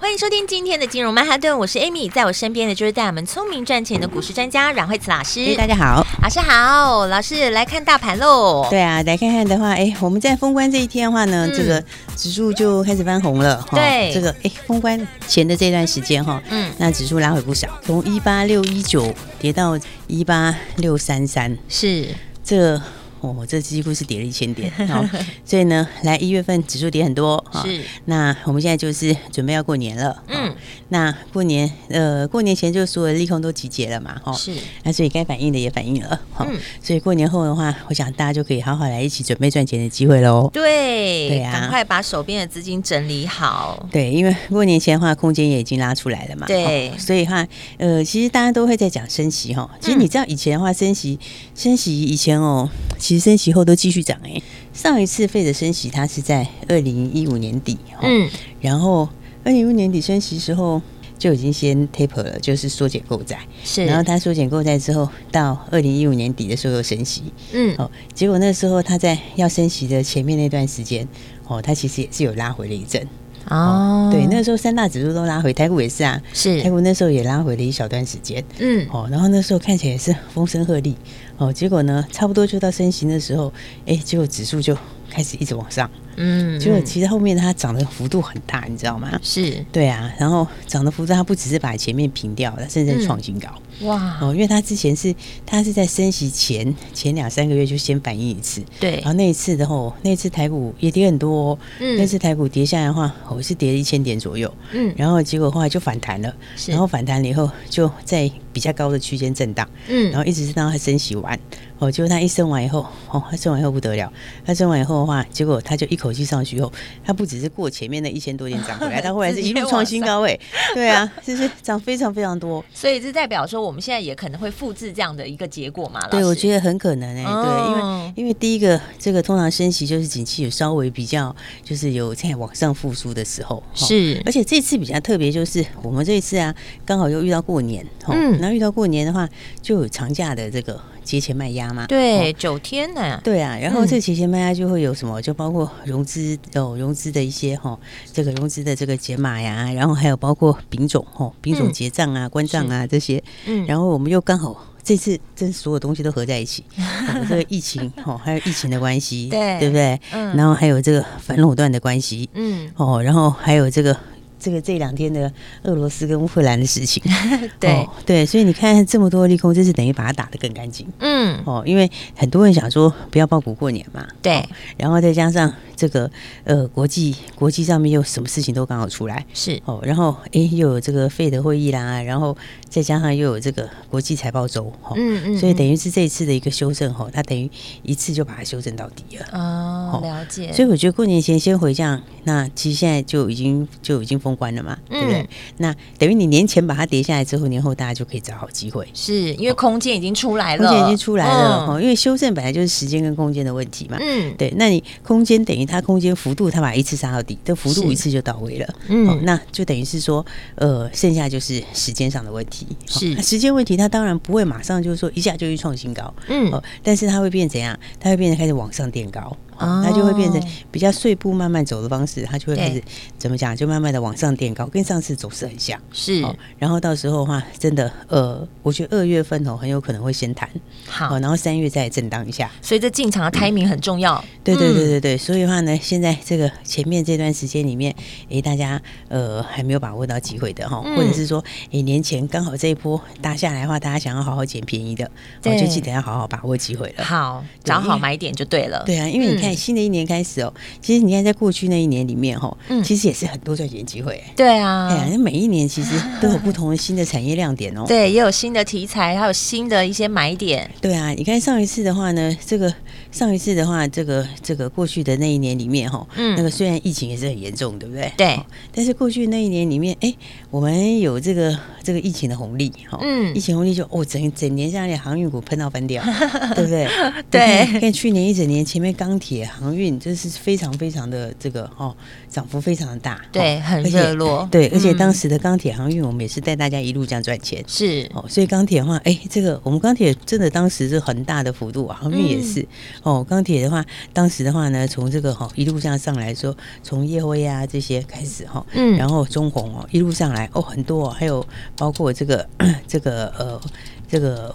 欢迎收听今天的金融曼哈顿，我是 Amy，在我身边的就是带我们聪明赚钱的股市专家阮慧慈老师。大家好，老师好，老师来看大盘喽。对啊，来看看的话，哎，我们在封关这一天的话呢，嗯、这个指数就开始翻红了。对，这个哎，封关前的这段时间哈，嗯，那指数拉回不少，从一八六一九跌到一八六三三，是这。哦，这几乎是跌了一千点，好，所以呢，来一月份指数跌很多，是。那我们现在就是准备要过年了，嗯，那过年呃，过年前就所有的利空都集结了嘛，哈，是。那所以该反应的也反应了，好，所以过年后的话，我想大家就可以好好来一起准备赚钱的机会喽。对，对啊，赶快把手边的资金整理好。对，因为过年前的话，空间也已经拉出来了嘛，对。所以话，呃，其实大家都会在讲升息哈，其实你知道以前的话，升息，升息以前哦。其实升息后都继续涨哎、欸，上一次费的升息它是在二零一五年底，嗯，然后二零一五年底升息时候就已经先 taper 了，就是缩减购债，是，然后它缩减购债之后，到二零一五年底的时候又升息，嗯，哦，结果那时候它在要升息的前面那段时间，哦，它其实也是有拉回了一阵。哦，对，那时候三大指数都拉回，台股也是啊，是。台股那时候也拉回了一小段时间，嗯，哦，然后那时候看起来也是风声鹤唳，哦，结果呢，差不多就到升息的时候，哎，结果指数就开始一直往上，嗯，结果其实后面它涨的幅度很大，你知道吗？是，对啊，然后涨的幅度它不只是把前面平掉了，甚至创新高。嗯哇。哦，因为他之前是他是在升息前前两三个月就先反应一次，对，然后那一次的话，那一次台股也跌很多，哦，嗯，那次台股跌下来的话，我是跌了一千点左右，嗯，然后结果后来就反弹了，是。然后反弹了以后就在比较高的区间震荡，嗯，然后一直是当它升息完。哦，结果他一升完以后，哦，他升完以后不得了，他升完以后的话，结果他就一口气上去以后，他不只是过前面的一千多点涨回来，他后来是一路创新高位，对啊，就是涨非常非常多，所以这代表说我们现在也可能会复制这样的一个结果嘛？对，我觉得很可能哎、欸，哦、对，因为因为第一个这个通常升息就是景气有稍微比较就是有在往上复苏的时候，是，而且这次比较特别就是我们这一次啊，刚好又遇到过年，嗯，然后遇到过年的话就有长假的这个。节前卖压嘛，对，九天呢，对啊，然后这个节前卖压就会有什么，就包括融资哦，融资的一些哈，这个融资的这个解码呀，然后还有包括丙种哈，丙种结账啊、关账啊这些，嗯，然后我们又刚好这次这所有东西都合在一起，这个疫情哦，还有疫情的关系，对，对不对？嗯，然后还有这个反垄断的关系，嗯，哦，然后还有这个。这个这两天的俄罗斯跟乌克兰的事情，对、哦、对，所以你看这么多利空，这是等于把它打得更干净。嗯，哦，因为很多人想说不要抱股过年嘛，对、哦，然后再加上这个呃国际国际上面又什么事情都刚好出来，是。哦，然后哎又有这个费德会议啦，然后再加上又有这个国际财报周，哦、嗯，嗯嗯，所以等于是这一次的一个修正，哈、哦，它等于一次就把它修正到底了。哦，了解。所以我觉得过年前先回这那其实现在就已经就已经封关了嘛，对不对？那等于你年前把它跌下来之后，年后大家就可以找好机会，是因为空间已经出来了，空间已经出来了哈。因为修正本来就是时间跟空间的问题嘛，嗯，对。那你空间等于它空间幅度，它把一次杀到底，这幅度一次就到位了，嗯，那就等于是说，呃，剩下就是时间上的问题，是时间问题，它当然不会马上就是说一下就去创新高，嗯，但是它会变怎样？它会变得开始往上垫高。哦，它就会变成比较碎步慢慢走的方式，它就会开始怎么讲？就慢慢的往上垫高，跟上次走势很像。是，然后到时候的话，真的，呃，我觉得二月份哦，很有可能会先弹，好，然后三月再震荡一下。所以这进场的 timing 很重要。对对对对对，所以的话呢，现在这个前面这段时间里面，哎，大家呃还没有把握到机会的哈，或者是说，哎，年前刚好这一波打下来的话，大家想要好好捡便宜的，我就记得要好好把握机会了。好，找好买点就对了。对啊，因为你看。新的一年开始哦，其实你看，在过去那一年里面哈，嗯，其实也是很多赚钱机会。对啊，哎呀，每一年其实 都有不同的新的产业亮点哦。对，也有新的题材，还有新的一些买点。对啊，你看上一次的话呢，这个上一次的话，这个这个过去的那一年里面哈，嗯，那个虽然疫情也是很严重，对不对？对。但是过去那一年里面，哎，我们有这个这个疫情的红利哈，嗯，疫情红利就哦整整年下来航运股喷到翻掉，对不对？对。看去年一整年前面钢铁、航运就是非常非常的这个哦，涨幅非常的大，对，很热络。对，而且当时的钢铁航运，我们也是带大家一路这样赚钱，是哦。所以钢铁的话，哎，这个我们钢铁真的当时是很大的幅度啊，航运也是。哦，钢铁的话，当时的话呢，从这个哈一路上上来说，从业辉啊这些开始哈，嗯，然后中红哦一路上来哦很多，还有包括这个这个呃这个。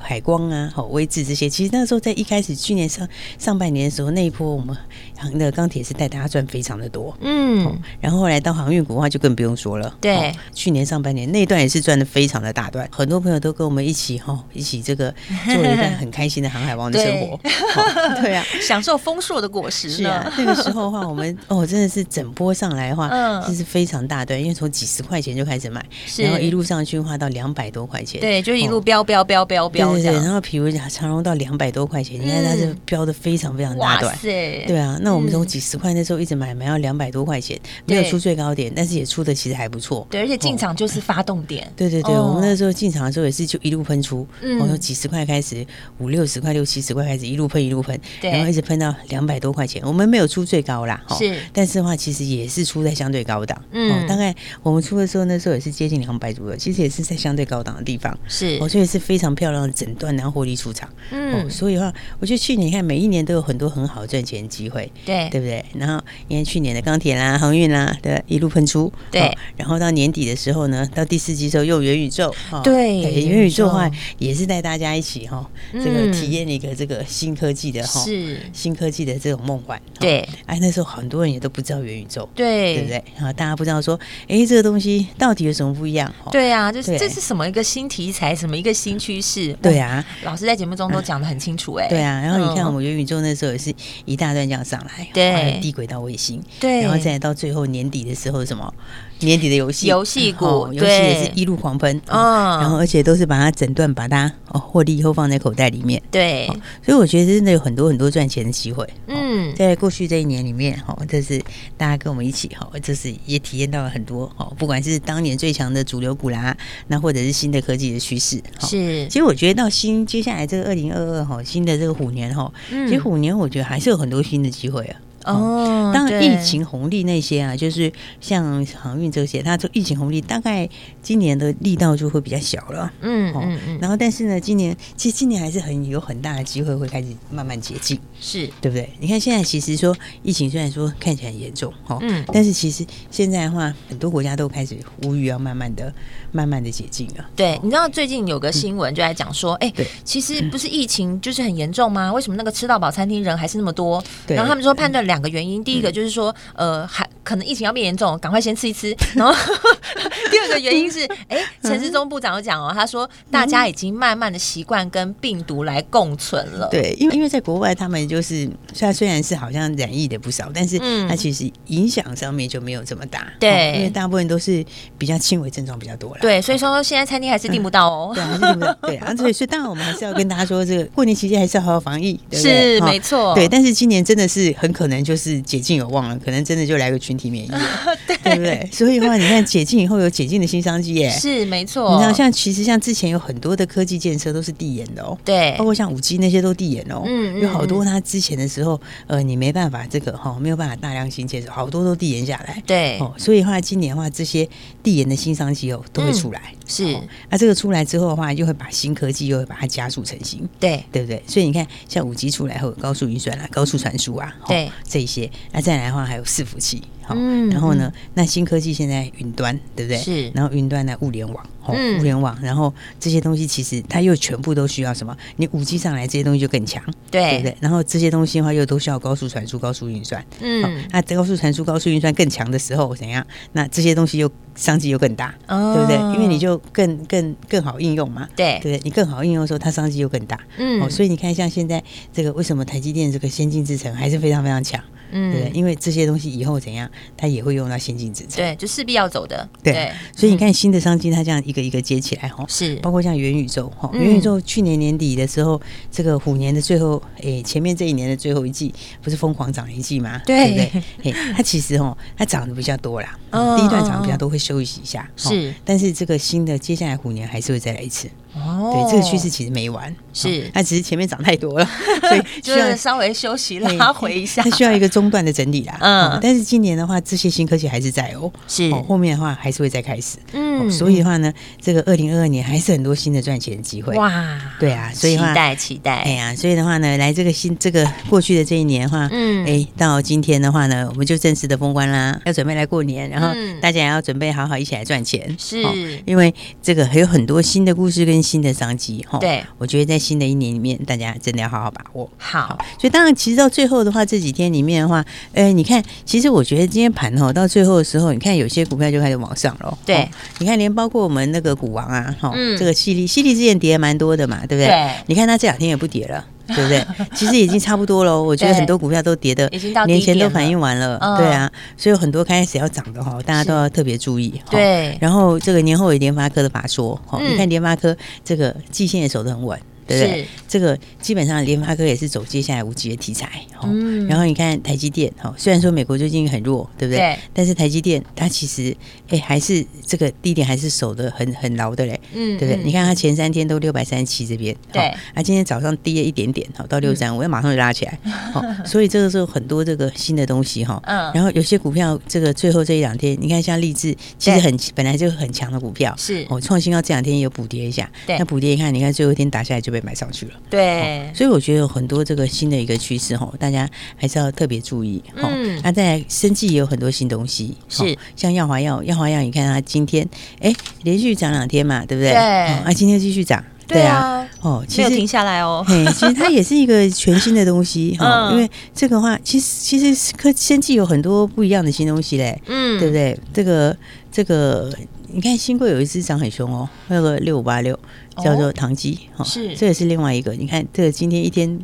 海光啊，好威智这些，其实那时候在一开始去年上上半年的时候，那一波我们航的钢铁是带大家赚非常的多，嗯，然后后来到航运股的话就更不用说了，对，去年上半年那一段也是赚的非常的大段，很多朋友都跟我们一起哈，一起这个做了一段很开心的航海王的生活，对，对啊，享受丰硕的果实。是啊，那个时候的话，我们 哦真的是整波上来的话，嗯，这是非常大段，因为从几十块钱就开始买，然后一路上去的话到两百多块钱，对，就一路飙飙飙飙飙。对对，然后比如讲长荣到两百多块钱，你看它是标的非常非常大段，对啊。那我们从几十块那时候一直买，买到两百多块钱，没有出最高点，但是也出的其实还不错。对，而且进场就是发动点。对对对，我们那时候进场的时候也是就一路喷出，我从几十块开始，五六十块、六七十块开始一路喷一路喷，然后一直喷到两百多块钱。我们没有出最高啦，是，但是的话其实也是出在相对高档。嗯，大概我们出的时候那时候也是接近两百左右，其实也是在相对高档的地方。是，我觉得是非常漂亮的整段，然后获利出场。嗯，所以的话，我觉得去年你看每一年都有很多很好赚钱的机会，对对不对？然后因为去年的钢铁啦、航运啦，对，一路喷出，对。然后到年底的时候呢，到第四季时候又元宇宙，对，元宇宙的话也是带大家一起哈，这个体验一个这个新科技的哈，是新科技的这种梦幻。对，哎，那时候很多人也都不知道元宇宙，对，对不对？然后大家不知道说，哎，这个东西到底有什么不一样？对啊，就是这是什么一个新题材，什么一个新趋势？对啊，老师在节目中都讲的很清楚哎。对啊，然后你看我们元宇宙那时候也是一大段这样上来，对，低轨道卫星，对，然后再到最后年底的时候什么？年底的游戏，游戏股，游戏也是一路狂奔，嗯，然后而且都是把它整段把它哦获利以后放在口袋里面，对，所以我觉得真的有很多很多赚钱的机会，嗯，在过去这一年里面哈，这是大家跟我们一起哈，这是也体验到了很多哦，不管是当年最强的主流股啦，那或者是新的科技的趋势，是，其实我觉得到新接下来这个二零二二哈，新的这个虎年哈，其实虎年我觉得还是有很多新的机会啊。哦，当然疫情红利那些啊，就是像航运这些，它这疫情红利大概今年的力道就会比较小了。嗯嗯嗯。然后，但是呢，今年其实今年还是很有很大的机会会开始慢慢解禁，是对不对？你看现在其实说疫情虽然说看起来很严重，哈，嗯，但是其实现在的话，很多国家都开始呼吁要慢慢的、慢慢的解禁了。对，你知道最近有个新闻就在讲说，哎，其实不是疫情就是很严重吗？为什么那个吃到饱餐厅人还是那么多？然后他们说判断。两个原因，第一个就是说，呃，还可能疫情要变严重，赶快先吃一吃。然后 第二个原因是，哎，陈志忠部长有讲哦，他说大家已经慢慢的习惯跟病毒来共存了。对，因为因为在国外，他们就是虽然虽然是好像染疫的不少，但是它其实影响上面就没有这么大。对，因为大部分都是比较轻微症状比较多了。对，所以说现在餐厅还是订不到哦。对，还是订不到。对啊，所以所以当然我们还是要跟大家说，这个过年期间还是要好好防疫。是，没错。对，但是今年真的是很可能。就是解禁有望了，可能真的就来个群体免疫了，对，对不对？所以的话，你看解禁以后有解禁的新商机耶，是没错。你知道，像其实像之前有很多的科技建设都是递延的哦，对，包括像五 G 那些都递延哦，嗯，有好多它之前的时候，呃，你没办法这个哈，没有办法大量新建设，好多都递延下来，对，哦，所以的话今年的话，这些递延的新商机哦都会出来，是。那这个出来之后的话，就会把新科技又会把它加速成型，对，对不对？所以你看，像五 G 出来后，高速运算啊，高速传输啊，对。这些，那再来的话还有伺服器，好，然后呢，那新科技现在云端，对不对？是，然后云端呢，物联网，好，物联网，然后这些东西其实它又全部都需要什么？你五 G 上来这些东西就更强，对不对？然后这些东西的话又都需要高速传输、高速运算，嗯，那高速传输、高速运算更强的时候怎样？那这些东西又商机又更大，对不对？因为你就更更更好应用嘛，对，对不对？你更好应用的时候，它商机又更大，嗯，哦所以你看像现在这个为什么台积电这个先进制程还是非常非常强？嗯，对，因为这些东西以后怎样，它也会用到先进制程，对，就势必要走的，对。所以你看新的商机，它这样一个一个接起来哈，是。包括像元宇宙哈，元宇宙去年年底的时候，这个虎年的最后，哎，前面这一年的最后一季不是疯狂涨一季吗？对。不对？哎，它其实哦，它涨的比较多啦，第一段涨的比较多，会休息一下，是。但是这个新的接下来虎年还是会再来一次。哦，对，这个趋势其实没完，是它只是前面涨太多了，所以就是稍微休息拉回一下，它需要一个中断的整理啦。嗯，但是今年的话，这些新科技还是在哦，是后面的话还是会再开始。嗯，所以的话呢，这个二零二二年还是很多新的赚钱的机会。哇，对啊，所以期待期待。哎呀，所以的话呢，来这个新这个过去的这一年的话，嗯，哎，到今天的话呢，我们就正式的封关啦，要准备来过年，然后大家也要准备好好一起来赚钱。是，因为这个还有很多新的故事跟。新的商机哈，对，我觉得在新的一年里面，大家真的要好好把握。好，所以当然，其实到最后的话，这几天里面的话，哎，你看，其实我觉得今天盘哈，到最后的时候，你看有些股票就开始往上了。对，你看，连包括我们那个股王啊，哈，这个犀利，犀利之前跌蛮多的嘛，对不对？对，你看它这两天也不跌了。对不对？其实已经差不多了。我觉得很多股票都跌的，年前都反应完了。对啊，所以很多开始要涨的哈，大家都要特别注意。对，然后这个年后有联发科的法说，哈，你看联发科这个季线也守得很稳。对不对？这个基本上联发科也是走接下来五 G 的题材。嗯。然后你看台积电，哈，虽然说美国最近很弱，对不对？但是台积电它其实，哎，还是这个低点还是守的很很牢的嘞。嗯。对不对？你看它前三天都六百三十七这边。对。啊，今天早上低了一点点，好到六三五，要马上就拉起来。好，所以这个时候很多这个新的东西哈。嗯。然后有些股票，这个最后这一两天，你看像力智，其实很本来就很强的股票。是。哦，创新高这两天也有补跌一下。对。那补跌一看，你看最后一天打下来就被。买上去了，对、哦，所以我觉得有很多这个新的一个趋势哈，大家还是要特别注意哈。嗯，那、啊、在生技也有很多新东西，是、哦、像耀华药，耀华药，你看它今天哎连续涨两天嘛，对不对？对，啊，今天继续涨，对啊，哦，其实没有停下来哦。嘿，其实它也是一个全新的东西哈，嗯、因为这个话，其实其实科生技有很多不一样的新东西嘞，嗯，对不对？这个这个。你看新贵有一只涨很凶哦，那个六五八六叫做唐基，哦，是，这也是另外一个。你看这个今天一天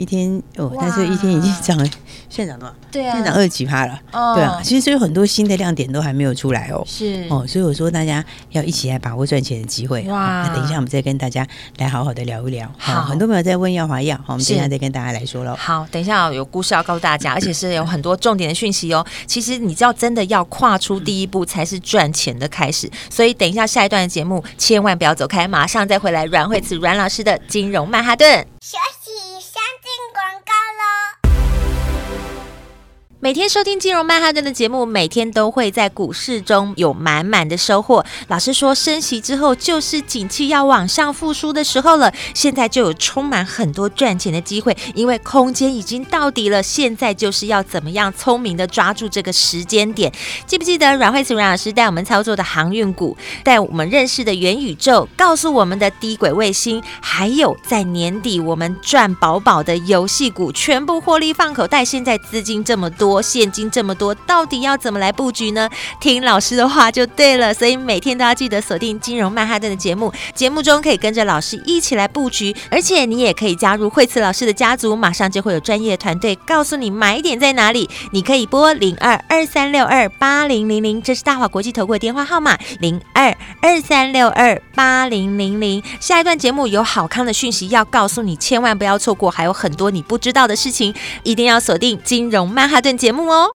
一天哦，但是一天已经涨了。现在涨多少？对啊，现在涨二十几趴了。哦，对啊，其实有很多新的亮点都还没有出来哦。是哦，所以我说大家要一起来把握赚钱的机会。哇，那等一下我们再跟大家来好好的聊一聊。好，很多朋友在问耀华药，好，我们等一下再跟大家来说喽。好，等一下有故事要告诉大家，而且是有很多重点的讯息哦。其实你知道，真的要跨出第一步才是赚钱的开始。所以等一下下一段的节目，千万不要走开，马上再回来。阮慧慈阮老师的金融曼哈顿。每天收听金融曼哈顿的节目，每天都会在股市中有满满的收获。老师说，升息之后就是景气要往上复苏的时候了，现在就有充满很多赚钱的机会，因为空间已经到底了。现在就是要怎么样聪明的抓住这个时间点。记不记得阮慧慈阮老师带我们操作的航运股，带我们认识的元宇宙，告诉我们的低轨卫星，还有在年底我们赚饱饱的游戏股，全部获利放口袋。现在资金这么多。多现金这么多，到底要怎么来布局呢？听老师的话就对了，所以每天都要记得锁定金融曼哈顿的节目，节目中可以跟着老师一起来布局，而且你也可以加入惠慈老师的家族，马上就会有专业团队告诉你买点在哪里。你可以拨零二二三六二八零零零，这是大华国际投顾的电话号码零二二三六二八零零零。下一段节目有好康的讯息要告诉你，千万不要错过，还有很多你不知道的事情，一定要锁定金融曼哈顿。节目哦，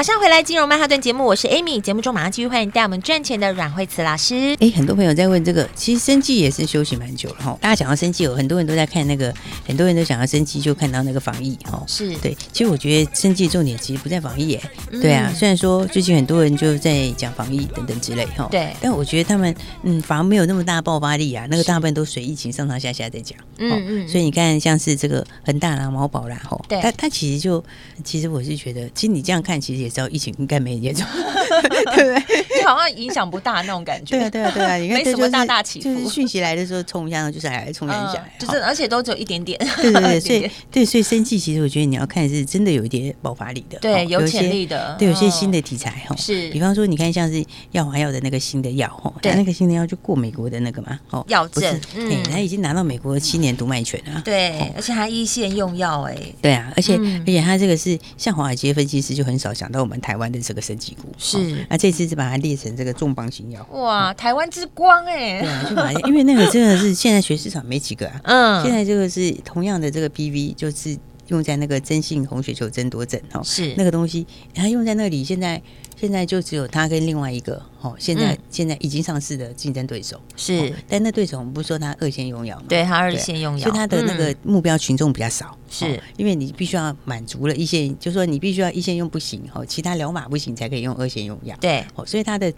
马上回来，金融曼哈顿节目，我是 Amy。节目中马上继续欢迎带我们赚钱的阮慧慈老师。哎，很多朋友在问这个，其实生计也是休息蛮久了哈。大家讲到生计，有很多人都在看那个，很多人都想要生计，就看到那个防疫哈。是对，其实我觉得生计重点其实不在防疫，哎，对啊。虽然说最近很多人就在讲防疫等等之类哈，对，但我觉得他们嗯，反而没有那么大爆发力啊。那个大部分都随疫情上上下下在讲，嗯嗯。所以你看，像是这个恒大啦、毛宝啦，哈，对，它它其实就，其实我是觉得，其实你这样看，其实也知道疫情应该没。严重，对不对？就好像影响不大那种感觉。对啊，对啊，对啊，你看，没什么大大起伏。就是讯息来的时候冲一下，就是来冲一下，就是而且都只有一点点。对 对对，所以对，所以生气其实我觉得你要看是真的有一点爆发力的，对，有潜力的，对，有些新的题材哈。是，比方说你看像是药华药的那个新的药哈，对，那个新的药就过美国的那个嘛，哦，药证，嗯，他已经拿到美国七年独卖权了。对，而且他一线用药哎。对啊，而且而且他这个是像华尔街分析师就很少想到我们台湾的这个生技股。是，那这次是把它列成这个重磅新药。哇，台湾之光哎！对啊，就把因为那个真的是现在学市场没几个啊。嗯，现在这个是同样的这个 PV，就是用在那个真性红血球争夺症哦，是那个东西，它用在那里，现在现在就只有他跟另外一个哦，现在、嗯、现在已经上市的竞争对手是、哦，但那对手我们不是说他二线用药吗？对，他二线用药，所以它的那个目标群众比较少，是、嗯哦、因为你必须要满足了一线，就是说你必须要一线用不行哦，其他疗法不行才可以用二线用药，对，哦，所以他的。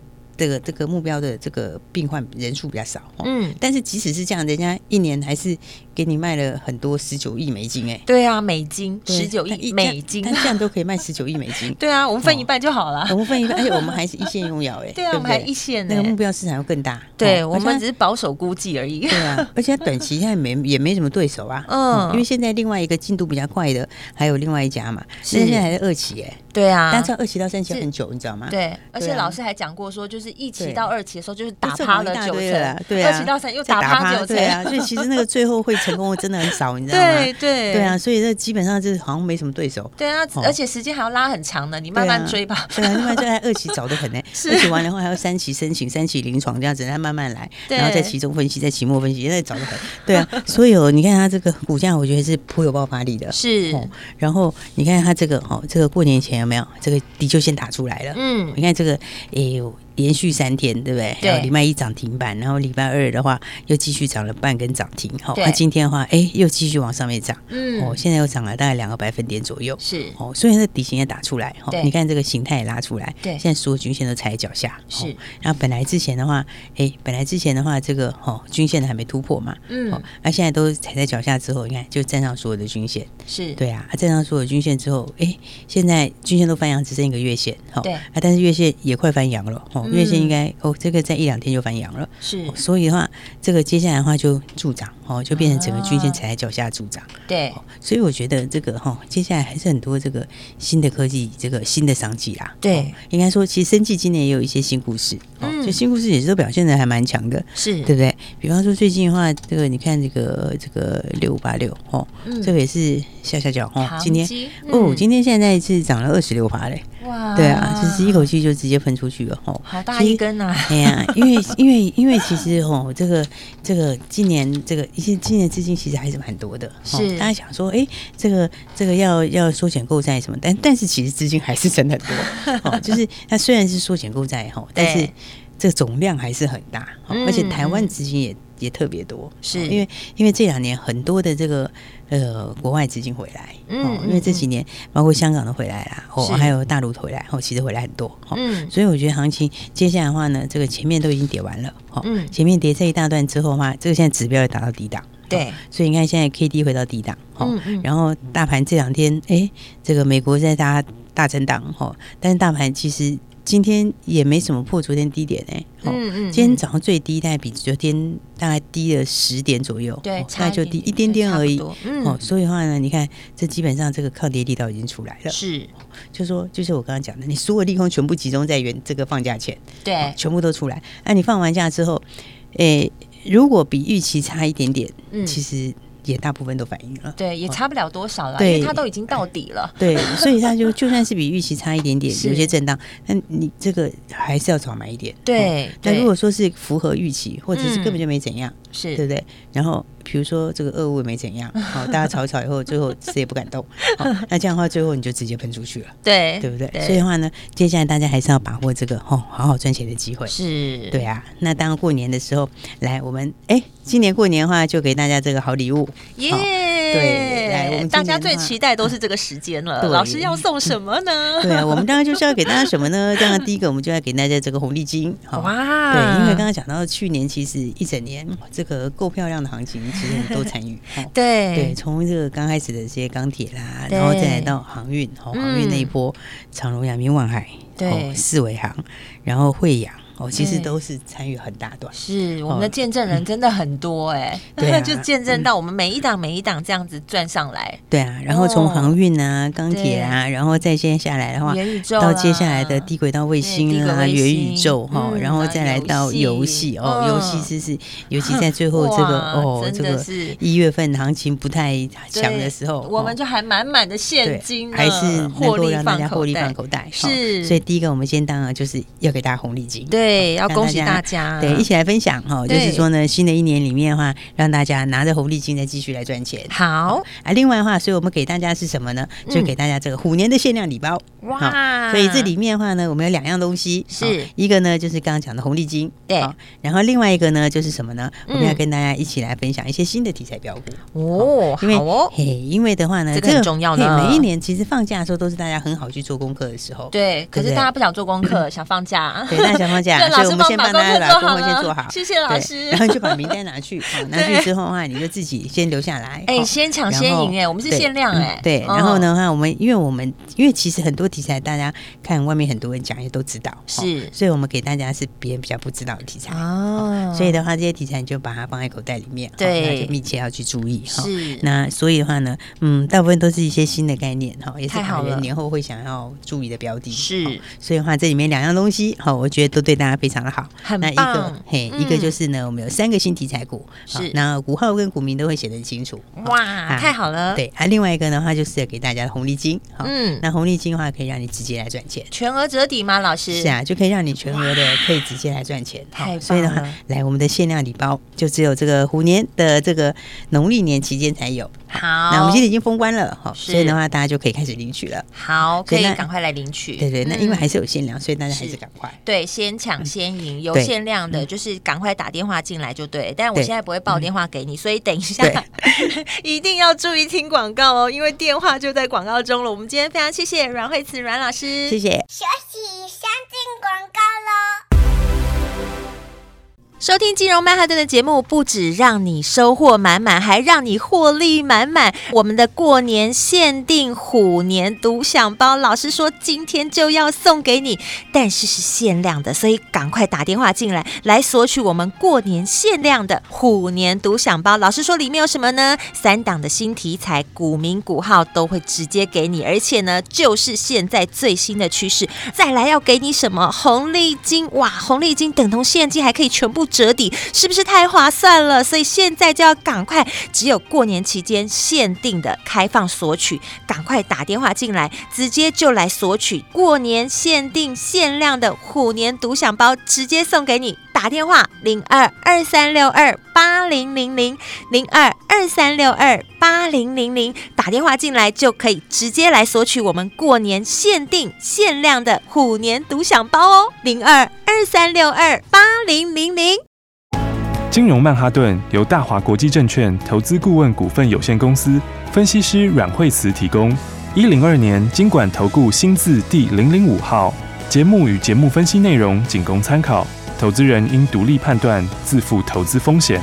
这个这个目标的这个病患人数比较少，嗯，但是即使是这样，人家一年还是给你卖了很多十九亿美金，哎，对啊，美金十九亿美金，他这样 都可以卖十九亿美金，对啊，我们分一半就好了，我们分一半，而且我们还是一线用药，哎，对啊，我们还一线，那个目标市场要更大，对我们只是保守估计而已，对啊，而且短期现在没也没什么对手啊，嗯，因为现在另外一个进度比较快的还有另外一家嘛，现在还是二期，哎，对啊，但是二期到三期很久，你知道吗？对，而且老师还讲过说，就是一期到二期。的时候就是打趴了九成，对啊，二期到三又打趴九成，对啊，所以其实那个最后会成功的真的很少，你知道吗？对对对啊，所以这基本上就是好像没什么对手。对啊，而且时间还要拉很长的，你慢慢追吧。对啊，慢慢追，二期早得很呢。二期完了后还要三期申请，三期临床这样子，再慢慢来，然后在期中分析，在期末分析，现在早得很。对啊，所以哦，你看它这个股价，我觉得是颇有爆发力的。是，然后你看它这个哦，这个过年前有没有这个底就先打出来了？嗯，你看这个，哎呦。连续三天，对不对？对。礼拜一涨停板，然后礼拜二的话又继续涨了半根涨停。好，那今天的话，哎，又继续往上面涨。嗯。哦，现在又涨了大概两个百分点左右。是。哦，所以它底型也打出来。哈。你看这个形态也拉出来。对。现在所有均线都踩在脚下。是。然后本来之前的话，哎，本来之前的话，这个哦均线还没突破嘛。嗯。哦，那现在都踩在脚下之后，你看就站上所有的均线。是。对啊，站上所有均线之后，哎，现在均线都翻阳，只剩一个月线。好。对。啊，但是月线也快翻阳了。月线应该哦，这个在一两天就翻阳了，是，所以的话，这个接下来的话就助涨哦，就变成整个均线踩在脚下助涨，对，所以我觉得这个哈，接下来还是很多这个新的科技，这个新的商机啦，对，应该说其实生技今年也有一些新故事，嗯，就新故事也是都表现的还蛮强的，是。对不对？比方说最近的话，这个你看这个这个六五八六哦，这个也是下下脚哦，今天哦，今天现在是涨了二十六趴嘞。哇，对啊，就是一口气就直接喷出去了吼，好大一根啊！哎呀，因为因为因为其实吼，这个这个今年这个一些今年资金其实还是蛮多的，是。大家想说，哎，这个这个要要缩减购债什么，但但是其实资金还是真的很多，哦，就是 它虽然是缩减购债吼，但是这个总量还是很大，而且台湾资金也。也特别多，是因为因为这两年很多的这个呃国外资金回来，嗯，因为这几年包括香港的回来啦，哦，还有大陆回来，哦，其实回来很多，嗯，所以我觉得行情接下来的话呢，这个前面都已经跌完了，哦，前面跌这一大段之后的话，这个现在指标也达到低档，对，所以你看现在 K D 回到低档，哦，然后大盘这两天，哎，这个美国在大大震荡，哦，但是大盘其实。今天也没什么破昨天低点哎，嗯嗯，今天早上最低大概比昨天大概低了十点左右，对，大概就低一点点而已，哦，所以的话呢，你看这基本上这个抗跌力道已经出来了，是，就说就是我刚刚讲的，你所有利空全部集中在原这个放假前，对，全部都出来，那你放完假之后，诶，如果比预期差一点点，嗯，其实。也大部分都反映了，对，也差不了多少了，对，因为它都已经到底了，对，所以它就就算是比预期差一点点，有些震荡，那你这个还是要早买一点，对。那如果说是符合预期，或者是根本就没怎样，是。对不对？然后比如说这个恶物也没怎样，好，大家吵吵以后，最后谁也不敢动，好，那这样的话，最后你就直接喷出去了，对，对不对？所以的话呢，接下来大家还是要把握这个哦，好好赚钱的机会，是对啊。那当过年的时候，来我们哎。今年过年的话，就给大家这个好礼物，耶！对，来，我们大家最期待都是这个时间了。对老师要送什么呢？对啊，我们当然就是要给大家什么呢？当然，第一个我们就要给大家这个红利金。好、哇！对，因为刚刚讲到去年其实一整年这个够漂亮的行情，其实我们都参与。哦、对对，从这个刚开始的这些钢铁啦，然后再来到航运，哦，航运那一波，长荣、阳明、万海，对，四维航，然后慧洋。哦，其实都是参与很大段，是我们的见证人真的很多哎，对，就见证到我们每一档每一档这样子转上来，对啊，然后从航运啊、钢铁啊，然后再接下来的话，到接下来的低轨道卫星啊、元宇宙哈，然后再来到游戏哦，游戏是是，尤其在最后这个哦，这个是一月份行情不太强的时候，我们就还满满的现金，还是能够让大家获利放口袋，是，所以第一个我们先当然就是要给大家红利金，对。对，要恭喜大家，对，一起来分享哈。就是说呢，新的一年里面的话，让大家拿着红利金再继续来赚钱。好啊，另外的话，所以我们给大家是什么呢？就给大家这个虎年的限量礼包。哇！所以这里面的话呢，我们有两样东西，是一个呢，就是刚刚讲的红利金，对。然后另外一个呢，就是什么呢？我们要跟大家一起来分享一些新的题材标股哦。因为嘿，因为的话呢，这个很重要的。每一年其实放假的时候都是大家很好去做功课的时候。对，可是大家不想做功课，想放假。对，大家想放假，所以我们先帮大家把功课先做好。谢谢老师。然后就把名单拿去，拿去之后的话，你就自己先留下来。哎，先抢先赢哎，我们是限量哎。对，然后的话，我们因为我们因为其实很多题材大家看外面很多人讲也都知道，是，所以我们给大家是别人比较不知道的题材哦。所以的话，这些题材你就把它放在口袋里面，对，那就密切要去注意哈。是，那所以的话呢，嗯，大部分都是一些新的概念哈，也是法人年后会想要注意的标的。是，所以的话这里面两样东西哈，我觉得都对大家非常的好。很。那一个嘿，一个就是呢，我们有三个新题材股，是，那股号跟股名都会写得很清楚。哇，太好了。对，还另外一个的话就是要给大家的红利金，嗯，那红利金的话可以让你直接来赚钱，全额折抵吗？老师？是啊，就可以让你全额的可以直接来赚钱。好，所以的话，来我们的限量礼包就只有这个虎年的这个农历年期间才有。好，那我们现在已经封关了，好，所以的话大家就可以开始领取了。好，可以赶快来领取。对对，那因为还是有限量，所以大家还是赶快。对，先抢先赢，有限量的就是赶快打电话进来就对。但我现在不会报电话给你，所以等一下 一定要注意听广告哦，因为电话就在广告中了。我们今天非常谢谢阮慧慈阮老师，谢谢。休息，先进广告喽。收听金融曼哈顿的节目，不止让你收获满满，还让你获利满满。我们的过年限定虎年独享包，老师说今天就要送给你，但是是限量的，所以赶快打电话进来，来索取我们过年限量的虎年独享包。老师说里面有什么呢？三档的新题材，股名股号都会直接给你，而且呢，就是现在最新的趋势。再来要给你什么红利金？哇，红利金等同现金，还可以全部折抵是不是太划算了？所以现在就要赶快，只有过年期间限定的开放索取，赶快打电话进来，直接就来索取过年限定限量的虎年独享包，直接送给你。打电话零二二三六二八零零零零二二三六二八零零零，打电话进来就可以直接来索取我们过年限定限量的虎年独享包哦，零二二三六二八零零零。金融曼哈顿由大华国际证券投资顾问股份有限公司分析师阮慧慈提供。一零二年金管投顾新字第零零五号。节目与节目分析内容仅供参考，投资人应独立判断，自负投资风险。